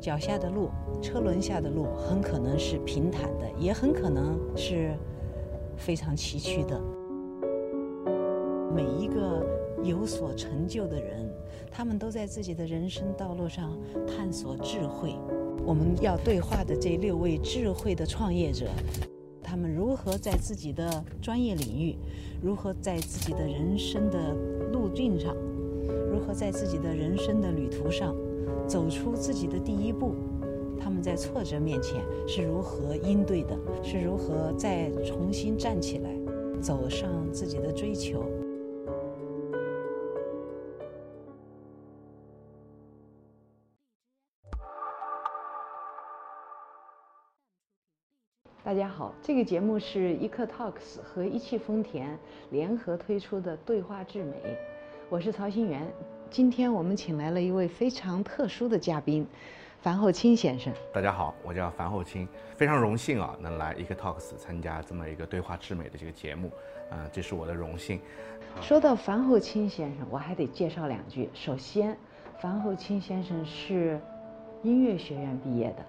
脚下的路、车轮下的路很可能是平坦的，也很可能是非常崎岖的。每一个有所成就的人，他们都在自己的人生道路上探索智慧。我们要对话的这六位智慧的创业者，他们如何在自己的专业领域，如何在自己的人生的路径上，如何在自己的人生的旅途上。走出自己的第一步，他们在挫折面前是如何应对的？是如何再重新站起来，走上自己的追求？大家好，这个节目是一刻 Talks 和一汽丰田联合推出的对话智美，我是曹新元。今天我们请来了一位非常特殊的嘉宾，樊厚清先生。大家好，我叫樊厚清，非常荣幸啊，能来一个 Talks 参加这么一个对话智美的这个节目，啊，这是我的荣幸。说到樊厚清先生，我还得介绍两句。首先，樊厚清先生是音乐学院毕业的。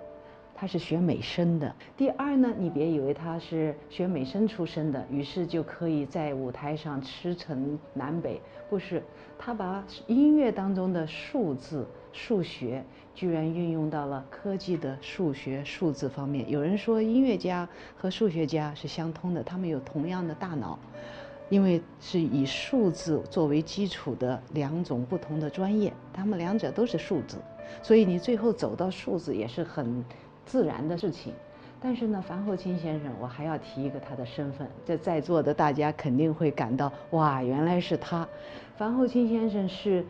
他是学美声的。第二呢，你别以为他是学美声出身的，于是就可以在舞台上驰骋南北。不是，他把音乐当中的数字、数学，居然运用到了科技的数学、数字方面。有人说，音乐家和数学家是相通的，他们有同样的大脑，因为是以数字作为基础的两种不同的专业，他们两者都是数字，所以你最后走到数字也是很。自然的事情，但是呢，樊厚清先生，我还要提一个他的身份，在在座的大家肯定会感到哇，原来是他。樊厚清先生是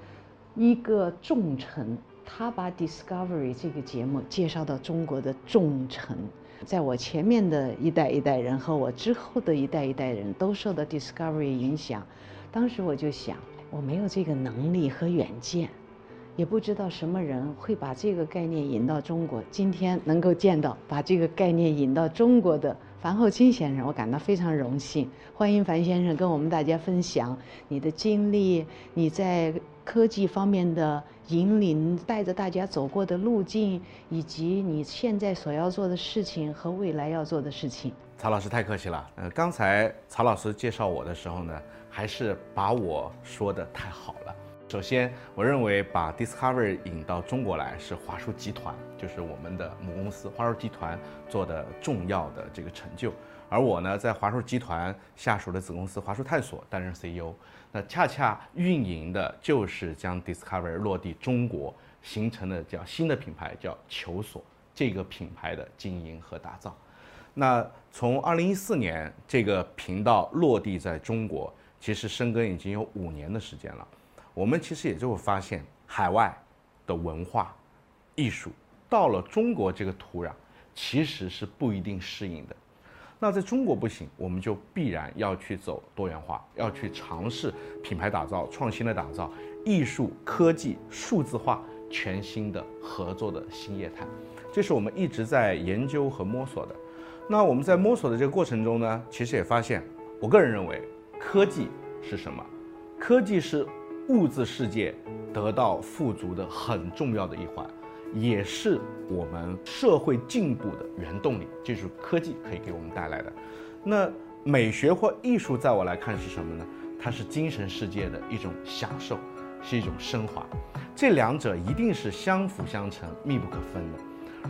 一个重臣，他把 Discovery 这个节目介绍到中国的重臣。在我前面的一代一代人和我之后的一代一代人都受到 Discovery 影响，当时我就想，我没有这个能力和远见。也不知道什么人会把这个概念引到中国。今天能够见到把这个概念引到中国的樊厚清先生，我感到非常荣幸。欢迎樊先生跟我们大家分享你的经历，你在科技方面的引领，带着大家走过的路径，以及你现在所要做的事情和未来要做的事情。曹老师太客气了。呃，刚才曹老师介绍我的时候呢，还是把我说的太好了。首先，我认为把 Discover 引到中国来是华数集团，就是我们的母公司华数集团做的重要的这个成就。而我呢，在华数集团下属的子公司华数探索担任 CEO，那恰恰运营的就是将 Discover 落地中国，形成的叫新的品牌，叫求索这个品牌的经营和打造。那从2014年这个频道落地在中国，其实深耕已经有五年的时间了。我们其实也就会发现，海外的文化、艺术到了中国这个土壤，其实是不一定适应的。那在中国不行，我们就必然要去走多元化，要去尝试品牌打造、创新的打造、艺术、科技、数字化全新的合作的新业态，这是我们一直在研究和摸索的。那我们在摸索的这个过程中呢，其实也发现，我个人认为，科技是什么？科技是。物质世界得到富足的很重要的一环，也是我们社会进步的原动力，就是科技可以给我们带来的。那美学或艺术，在我来看是什么呢？它是精神世界的一种享受，是一种升华。这两者一定是相辅相成、密不可分的。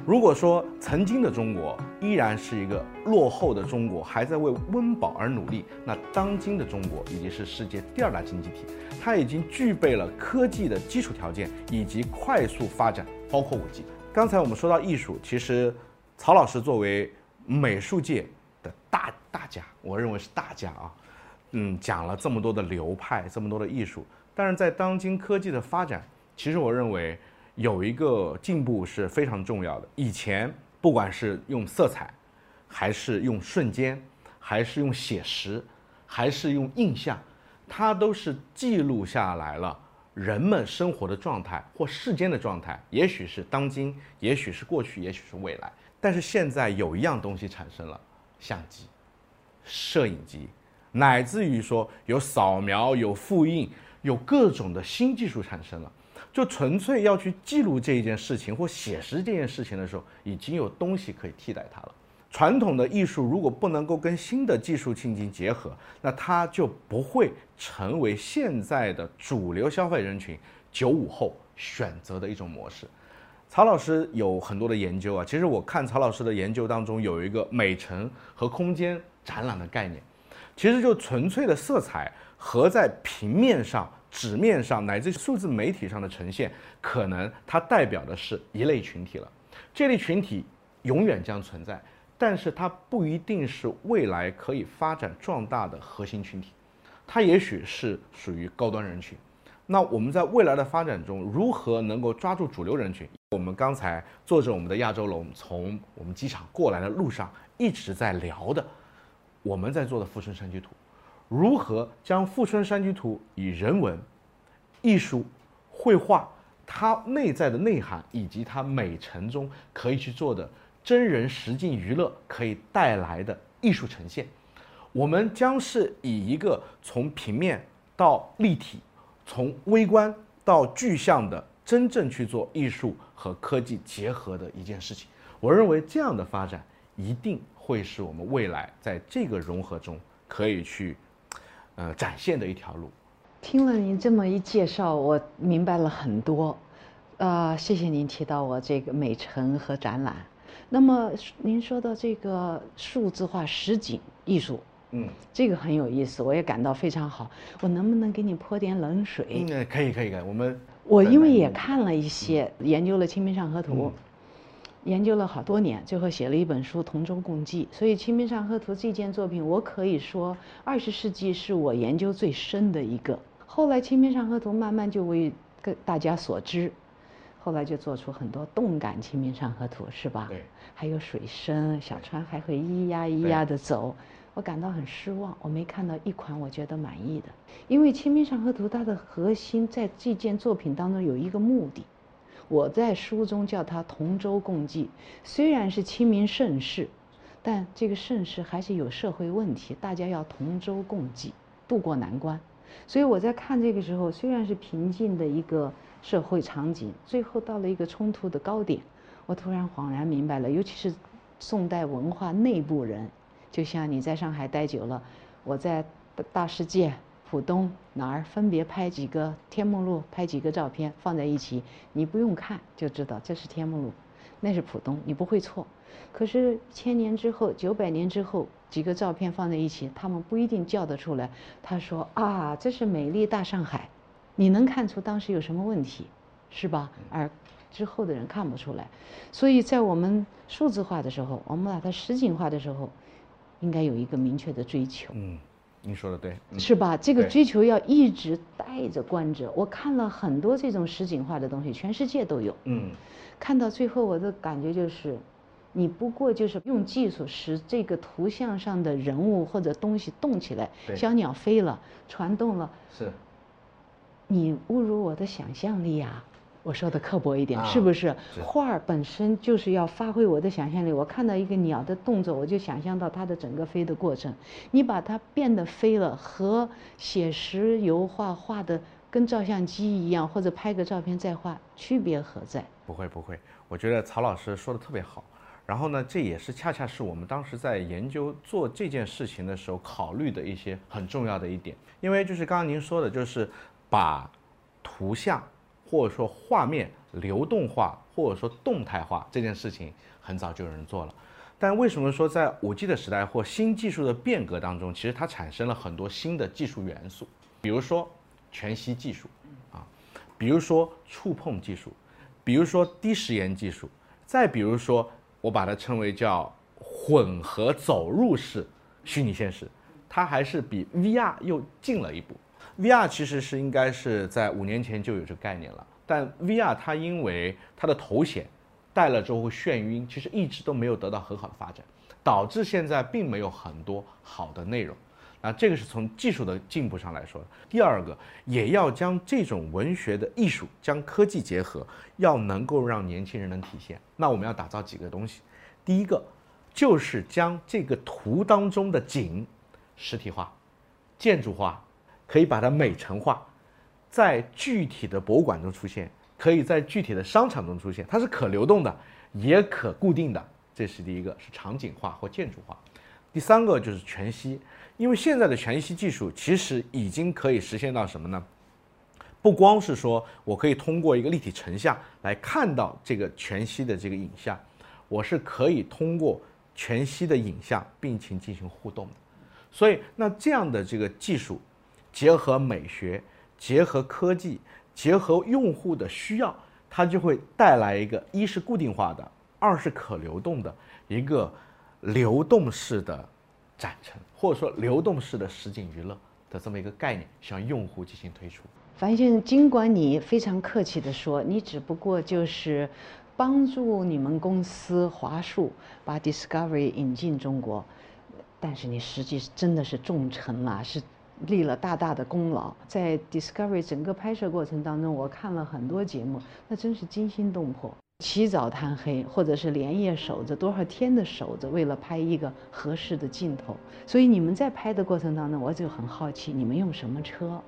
如果说曾经的中国依然是一个落后的中国，还在为温饱而努力，那当今的中国已经是世界第二大经济体，它已经具备了科技的基础条件以及快速发展，包括五 G。刚才我们说到艺术，其实曹老师作为美术界的大大家，我认为是大家啊，嗯，讲了这么多的流派，这么多的艺术，但是在当今科技的发展，其实我认为。有一个进步是非常重要的。以前不管是用色彩，还是用瞬间，还是用写实，还是用印象，它都是记录下来了人们生活的状态或世间的状态。也许是当今，也许是过去，也许是未来。但是现在有一样东西产生了：相机、摄影机，乃至于说有扫描、有复印，有各种的新技术产生了。就纯粹要去记录这一件事情或写实这件事情的时候，已经有东西可以替代它了。传统的艺术如果不能够跟新的技术进行结合，那它就不会成为现在的主流消费人群九五后选择的一种模式。曹老师有很多的研究啊，其实我看曹老师的研究当中有一个美陈和空间展览的概念，其实就纯粹的色彩和在平面上、纸面上乃至数字媒体上的呈现，可能它代表的是一类群体了。这类群体永远将存在。但是它不一定是未来可以发展壮大的核心群体，它也许是属于高端人群。那我们在未来的发展中，如何能够抓住主流人群？我们刚才坐着我们的亚洲龙从我们机场过来的路上一直在聊的，我们在做的富春山居图，如何将富春山居图以人文、艺术、绘画它内在的内涵以及它美城中可以去做的。真人实境娱乐可以带来的艺术呈现，我们将是以一个从平面到立体，从微观到具象的真正去做艺术和科技结合的一件事情。我认为这样的发展一定会是我们未来在这个融合中可以去，呃，展现的一条路。听了您这么一介绍，我明白了很多。呃，谢谢您提到我这个美城和展览。那么您说的这个数字化实景艺术，嗯，这个很有意思，我也感到非常好。我能不能给你泼点冷水？嗯，可以，可以，可以。我们我因为也看了一些，研究了《清明上河图》，研究了好多年，最后写了一本书《同舟共济》。所以《清明上河图》这件作品，我可以说二十世纪是我研究最深的一个。后来《清明上河图》慢慢就为跟大家所知。后来就做出很多动感《清明上河图》，是吧？对。还有水声，小船还会咿呀咿呀的走，我感到很失望，我没看到一款我觉得满意的。因为《清明上河图》它的核心在这件作品当中有一个目的，我在书中叫它同舟共济。虽然是清明盛世，但这个盛世还是有社会问题，大家要同舟共济，渡过难关。所以我在看这个时候，虽然是平静的一个。社会场景最后到了一个冲突的高点，我突然恍然明白了，尤其是宋代文化内部人，就像你在上海待久了，我在大世界、浦东哪儿分别拍几个天目路，拍几个照片放在一起，你不用看就知道这是天目路，那是浦东，你不会错。可是千年之后、九百年之后，几个照片放在一起，他们不一定叫得出来。他说啊，这是美丽大上海。你能看出当时有什么问题，是吧？而之后的人看不出来，所以在我们数字化的时候，我们把它实景化的时候，应该有一个明确的追求。嗯，您说的对，是吧？这个追求要一直带着观者。我看了很多这种实景化的东西，全世界都有。嗯，看到最后我的感觉就是，你不过就是用技术使这个图像上的人物或者东西动起来，小鸟飞了，船动了。是。你侮辱我的想象力呀！我说的刻薄一点，是不是？画儿本身就是要发挥我的想象力。我看到一个鸟的动作，我就想象到它的整个飞的过程。你把它变得飞了，和写实油画画的跟照相机一样，或者拍个照片再画，区别何在？不会不会，我觉得曹老师说的特别好。然后呢，这也是恰恰是我们当时在研究做这件事情的时候考虑的一些很重要的一点。因为就是刚刚您说的，就是。把图像或者说画面流动化或者说动态化这件事情很早就有人做了，但为什么说在五 G 的时代或新技术的变革当中，其实它产生了很多新的技术元素，比如说全息技术啊，比如说触碰技术，比如说低时延技术，再比如说我把它称为叫混合走入式虚拟现实，它还是比 VR 又进了一步。VR 其实是应该是在五年前就有这个概念了，但 VR 它因为它的头显戴了之后会眩晕，其实一直都没有得到很好的发展，导致现在并没有很多好的内容。那这个是从技术的进步上来说。第二个，也要将这种文学的艺术将科技结合，要能够让年轻人能体现。那我们要打造几个东西，第一个就是将这个图当中的景实体化、建筑化。可以把它美成化，在具体的博物馆中出现，可以在具体的商场中出现，它是可流动的，也可固定的。这是第一个，是场景化或建筑化。第三个就是全息，因为现在的全息技术其实已经可以实现到什么呢？不光是说我可以通过一个立体成像来看到这个全息的这个影像，我是可以通过全息的影像并且进行互动的。所以，那这样的这个技术，结合美学，结合科技，结合用户的需要，它就会带来一个一是固定化的，二是可流动的一个流动式的展陈，或者说流动式的实景娱乐的这么一个概念，向用户进行推出。樊先生，尽管你非常客气地说，你只不过就是帮助你们公司华数把 Discovery 引进中国。但是你实际真的是重臣了，是立了大大的功劳。在 Discovery 整个拍摄过程当中，我看了很多节目，那真是惊心动魄，起早贪黑，或者是连夜守着多少天的守着，为了拍一个合适的镜头。所以你们在拍的过程当中，我就很好奇，你们用什么车，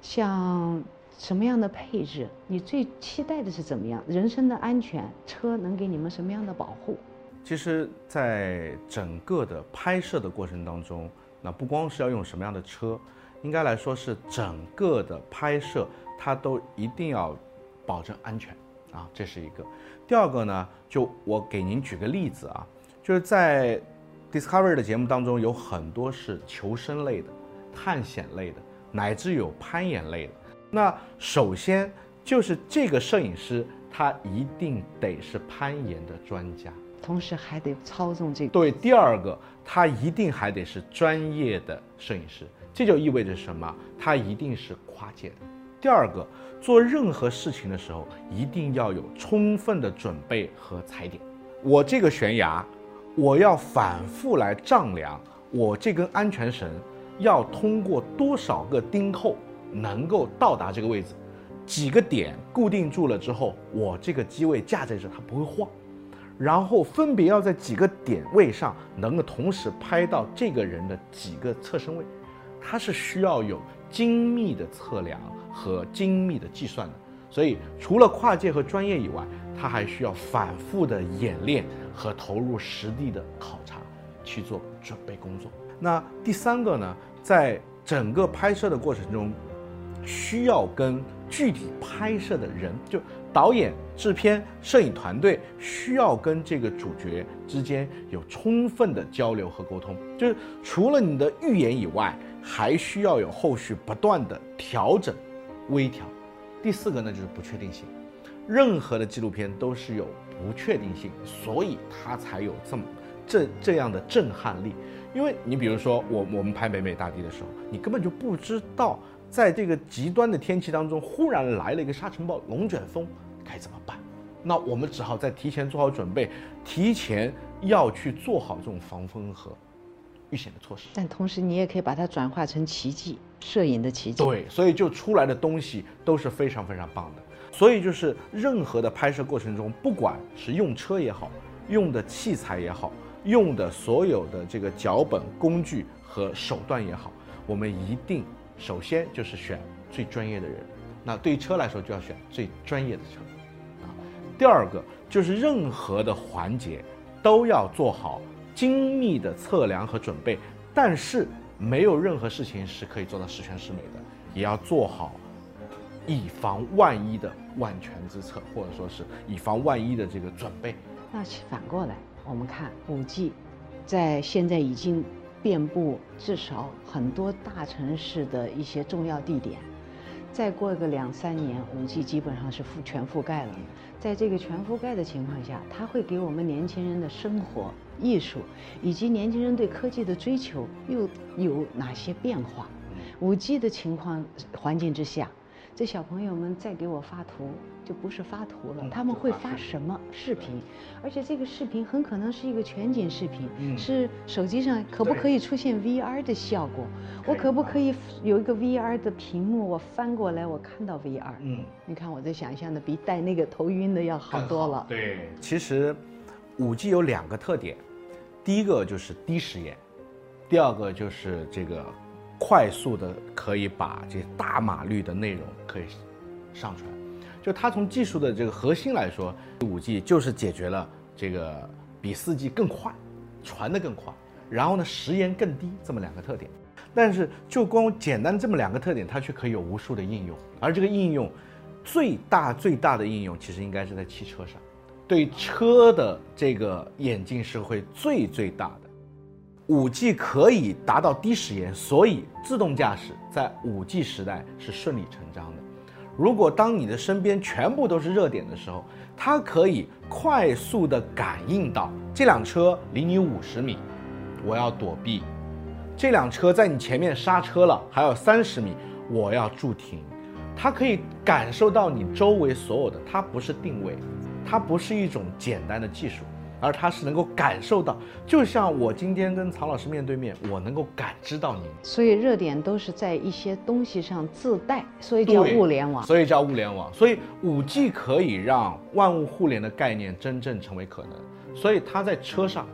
像什么样的配置？你最期待的是怎么样？人身的安全，车能给你们什么样的保护？其实，在整个的拍摄的过程当中，那不光是要用什么样的车，应该来说是整个的拍摄，它都一定要保证安全啊，这是一个。第二个呢，就我给您举个例子啊，就是在 Discovery 的节目当中，有很多是求生类的、探险类的，乃至有攀岩类的。那首先就是这个摄影师，他一定得是攀岩的专家。同时还得操纵这个。对，第二个，他一定还得是专业的摄影师，这就意味着什么？他一定是跨界的。第二个，做任何事情的时候，一定要有充分的准备和踩点。我这个悬崖，我要反复来丈量，我这根安全绳要通过多少个钉扣能够到达这个位置，几个点固定住了之后，我这个机位架在这，它不会晃。然后分别要在几个点位上能够同时拍到这个人的几个侧身位，它是需要有精密的测量和精密的计算的。所以除了跨界和专业以外，它还需要反复的演练和投入实地的考察去做准备工作。那第三个呢，在整个拍摄的过程中，需要跟具体拍摄的人就。导演、制片、摄影团队需要跟这个主角之间有充分的交流和沟通，就是除了你的预演以外，还需要有后续不断的调整、微调。第四个呢，就是不确定性。任何的纪录片都是有不确定性，所以它才有这么这这样的震撼力。因为你比如说，我我们拍北美大地的时候，你根本就不知道。在这个极端的天气当中，忽然来了一个沙尘暴、龙卷风，该怎么办？那我们只好在提前做好准备，提前要去做好这种防风和遇险的措施。但同时，你也可以把它转化成奇迹，摄影的奇迹。对，所以就出来的东西都是非常非常棒的。所以就是任何的拍摄过程中，不管是用车也好，用的器材也好，用的所有的这个脚本、工具和手段也好，我们一定。首先就是选最专业的人，那对于车来说就要选最专业的车，啊，第二个就是任何的环节都要做好精密的测量和准备，但是没有任何事情是可以做到十全十美的，也要做好以防万一的万全之策，或者说是以防万一的这个准备。那反过来，我们看五 G，在现在已经。遍布至少很多大城市的一些重要地点，再过个两三年，五 G 基本上是覆全覆盖了。在这个全覆盖的情况下，它会给我们年轻人的生活、艺术以及年轻人对科技的追求又有哪些变化？五 G 的情况环境之下。这小朋友们再给我发图，就不是发图了，他们会发什么视频？而且这个视频很可能是一个全景视频，是手机上可不可以出现 VR 的效果？我可不可以有一个 VR 的屏幕，我翻过来我看到 VR？嗯，你看我这想象的比带那个头晕的要好多了。对，其实五 G 有两个特点，第一个就是低时延，第二个就是这个。快速的可以把这大码率的内容可以上传，就它从技术的这个核心来说，五 G 就是解决了这个比四 G 更快，传得更快，然后呢时延更低这么两个特点。但是就光简单这么两个特点，它却可以有无数的应用，而这个应用最大最大的应用其实应该是在汽车上，对车的这个眼镜是会最最大的。五 G 可以达到低时延，所以自动驾驶在五 G 时代是顺理成章的。如果当你的身边全部都是热点的时候，它可以快速的感应到这辆车离你五十米，我要躲避；这辆车在你前面刹车了，还有三十米，我要驻停。它可以感受到你周围所有的，它不是定位，它不是一种简单的技术。而他是能够感受到，就像我今天跟曹老师面对面，我能够感知到您。所以热点都是在一些东西上自带，所以叫物联网。所以叫物联网。所以五 G 可以让万物互联的概念真正成为可能。所以它在车上，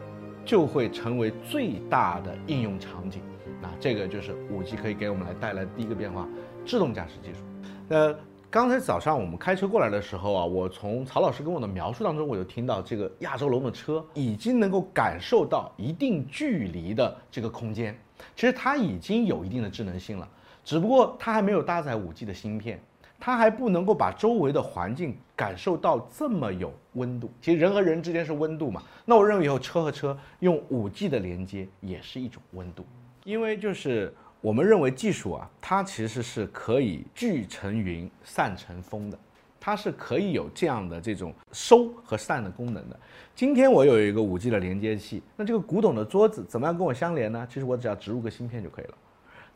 就会成为最大的应用场景。那这个就是五 G 可以给我们来带来第一个变化，自动驾驶技术。那。刚才早上我们开车过来的时候啊，我从曹老师跟我的描述当中，我就听到这个亚洲龙的车已经能够感受到一定距离的这个空间。其实它已经有一定的智能性了，只不过它还没有搭载五 G 的芯片，它还不能够把周围的环境感受到这么有温度。其实人和人之间是温度嘛，那我认为以后车和车用五 G 的连接也是一种温度，因为就是。我们认为技术啊，它其实是可以聚成云散成风的，它是可以有这样的这种收和散的功能的。今天我有一个五 G 的连接器，那这个古董的桌子怎么样跟我相连呢？其实我只要植入个芯片就可以了。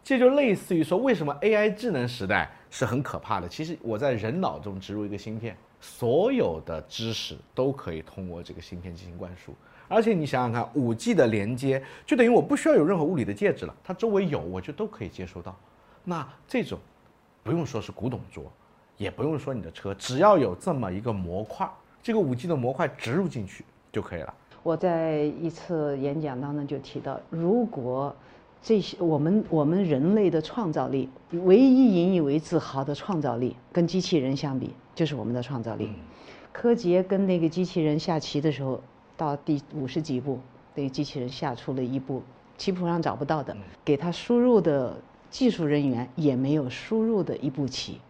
这就类似于说，为什么 AI 智能时代是很可怕的？其实我在人脑中植入一个芯片，所有的知识都可以通过这个芯片进行灌输。而且你想想看，五 G 的连接就等于我不需要有任何物理的介质了，它周围有我就都可以接收到。那这种不用说是古董桌，也不用说你的车，只要有这么一个模块，这个五 G 的模块植入进去就可以了。我在一次演讲当中就提到，如果这些我们我们人类的创造力，唯一引以为自豪的创造力，跟机器人相比，就是我们的创造力。柯洁跟那个机器人下棋的时候。到第五十几步，那个机器人下出了一步棋谱上找不到的，给他输入的技术人员也没有输入的一步棋，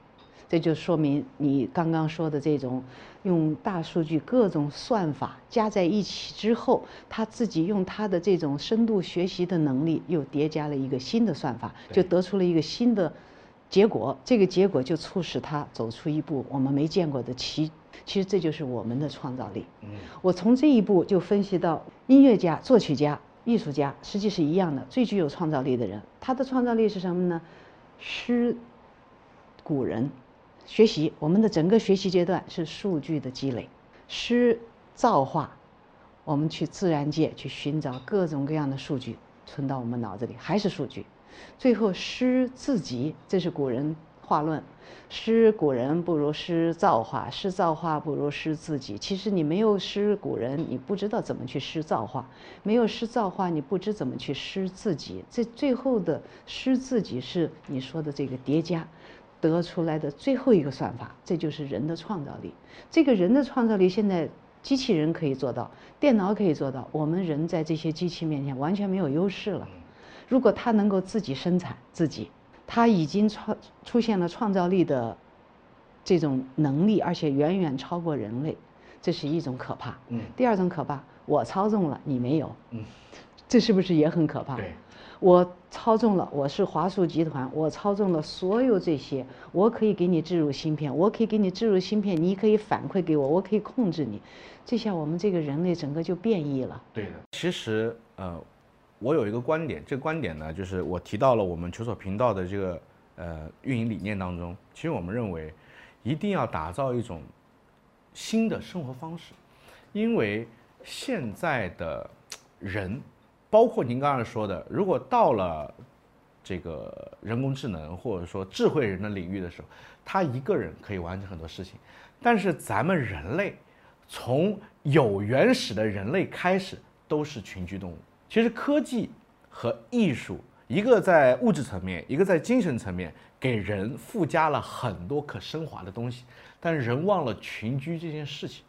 这就说明你刚刚说的这种用大数据各种算法加在一起之后，他自己用他的这种深度学习的能力又叠加了一个新的算法，就得出了一个新的结果。这个结果就促使他走出一步我们没见过的棋。其实这就是我们的创造力。嗯，我从这一步就分析到，音乐家、作曲家、艺术家实际是一样的，最具有创造力的人，他的创造力是什么呢？诗，古人，学习，我们的整个学习阶段是数据的积累，诗造化，我们去自然界去寻找各种各样的数据，存到我们脑子里还是数据，最后诗自己，这是古人。画论，诗古人不如诗造化，诗造化不如诗自己。其实你没有诗古人，你不知道怎么去诗造化；没有诗造化，你不知怎么去诗自己。这最后的诗自己是你说的这个叠加得出来的最后一个算法，这就是人的创造力。这个人的创造力，现在机器人可以做到，电脑可以做到，我们人在这些机器面前完全没有优势了。如果它能够自己生产自己。他已经创出现了创造力的这种能力，而且远远超过人类，这是一种可怕。嗯。第二种可怕，我操纵了，你没有。嗯。这是不是也很可怕？对。我操纵了，我是华数集团，我操纵了所有这些，我可以给你植入芯片，我可以给你植入芯片，你可以反馈给我，我可以控制你，这下我们这个人类整个就变异了。对的。其实，呃。我有一个观点，这个观点呢，就是我提到了我们求索频道的这个呃运营理念当中。其实我们认为，一定要打造一种新的生活方式，因为现在的人，包括您刚才说的，如果到了这个人工智能或者说智慧人的领域的时候，他一个人可以完成很多事情，但是咱们人类从有原始的人类开始都是群居动物。其实科技和艺术一个在物质层面，一个在精神层面，给人附加了很多可升华的东西，但人忘了群居这件事情。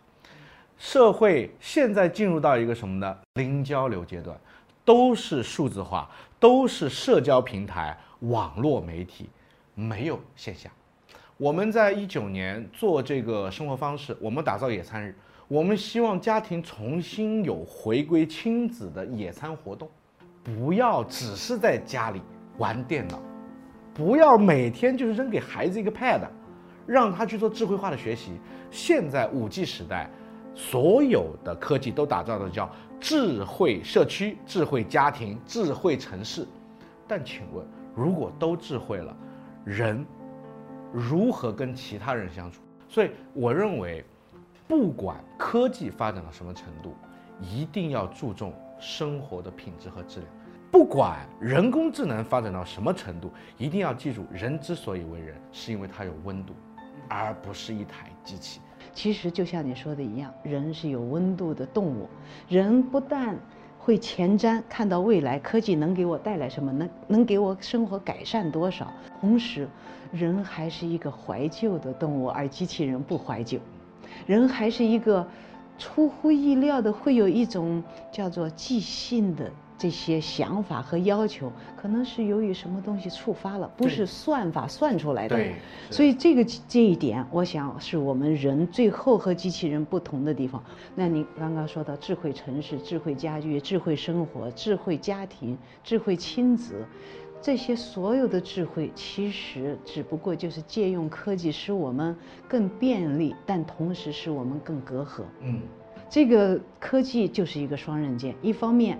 社会现在进入到一个什么呢？零交流阶段，都是数字化，都是社交平台、网络媒体，没有线下。我们在一九年做这个生活方式，我们打造野餐日，我们希望家庭重新有回归亲子的野餐活动，不要只是在家里玩电脑，不要每天就是扔给孩子一个 pad，让他去做智慧化的学习。现在五 G 时代。所有的科技都打造的叫智慧社区、智慧家庭、智慧城市，但请问，如果都智慧了，人如何跟其他人相处？所以我认为，不管科技发展到什么程度，一定要注重生活的品质和质量；不管人工智能发展到什么程度，一定要记住，人之所以为人，是因为他有温度，而不是一台机器。其实就像你说的一样，人是有温度的动物。人不但会前瞻，看到未来科技能给我带来什么，能能给我生活改善多少。同时，人还是一个怀旧的动物，而机器人不怀旧。人还是一个出乎意料的，会有一种叫做即兴的。这些想法和要求，可能是由于什么东西触发了，不是算法算出来的。对，所以这个这一点，我想是我们人最后和机器人不同的地方。那你刚刚说到智慧城市、智慧家居、智慧生活、智慧家庭、智慧亲子，这些所有的智慧，其实只不过就是借用科技使我们更便利，但同时使我们更隔阂。嗯，这个科技就是一个双刃剑，一方面。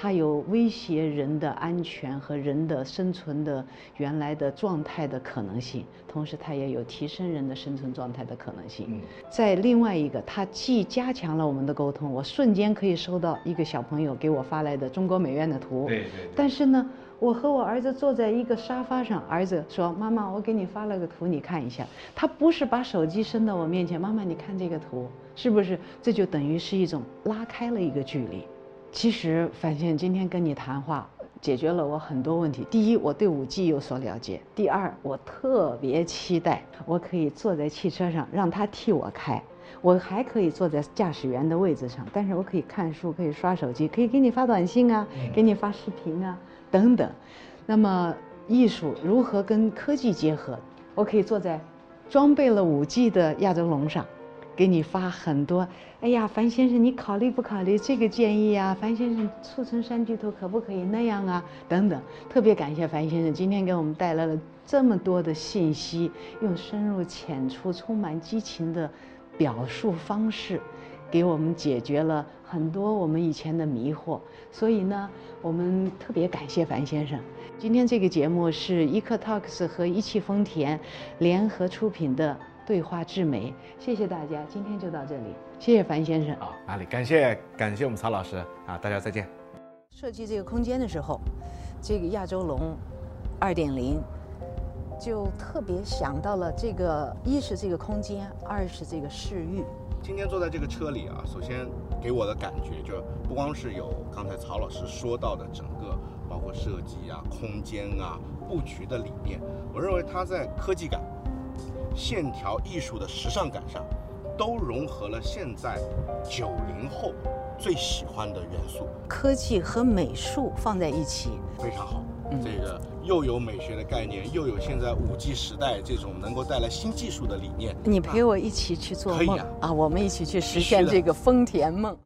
它有威胁人的安全和人的生存的原来的状态的可能性，同时它也有提升人的生存状态的可能性。嗯在另外一个，它既加强了我们的沟通，我瞬间可以收到一个小朋友给我发来的中国美院的图。对对。但是呢，我和我儿子坐在一个沙发上，儿子说：“妈妈，我给你发了个图，你看一下。”他不是把手机伸到我面前，妈妈，你看这个图，是不是？这就等于是一种拉开了一个距离。其实，樊先生今天跟你谈话，解决了我很多问题。第一，我对五 G 有所了解；第二，我特别期待我可以坐在汽车上，让他替我开，我还可以坐在驾驶员的位置上，但是我可以看书，可以刷手机，可以给你发短信啊，给你发视频啊，等等。那么，艺术如何跟科技结合？我可以坐在装备了五 G 的亚洲龙上。给你发很多，哎呀，樊先生，你考虑不考虑这个建议呀？樊先生，促成三巨头可不可以那样啊？等等，特别感谢樊先生今天给我们带来了这么多的信息，用深入浅出、充满激情的表述方式，给我们解决了很多我们以前的迷惑。所以呢，我们特别感谢樊先生。今天这个节目是伊克 Talks 和一汽丰田联合出品的。对话至美，谢谢大家，今天就到这里，谢谢樊先生。啊，哪里？感谢感谢我们曹老师啊，大家再见。设计这个空间的时候，这个亚洲龙二点零就特别想到了这个，一是这个空间，二是这个视域。今天坐在这个车里啊，首先给我的感觉就不光是有刚才曹老师说到的整个包括设计啊、空间啊、布局的理念，我认为它在科技感。线条艺术的时尚感上，都融合了现在九零后最喜欢的元素。科技和美术放在一起，非常好。这个又有美学的概念，又有现在五 G 时代这种能够带来新技术的理念。你陪我一起去做梦啊！啊，我们一起去实现这个丰田梦。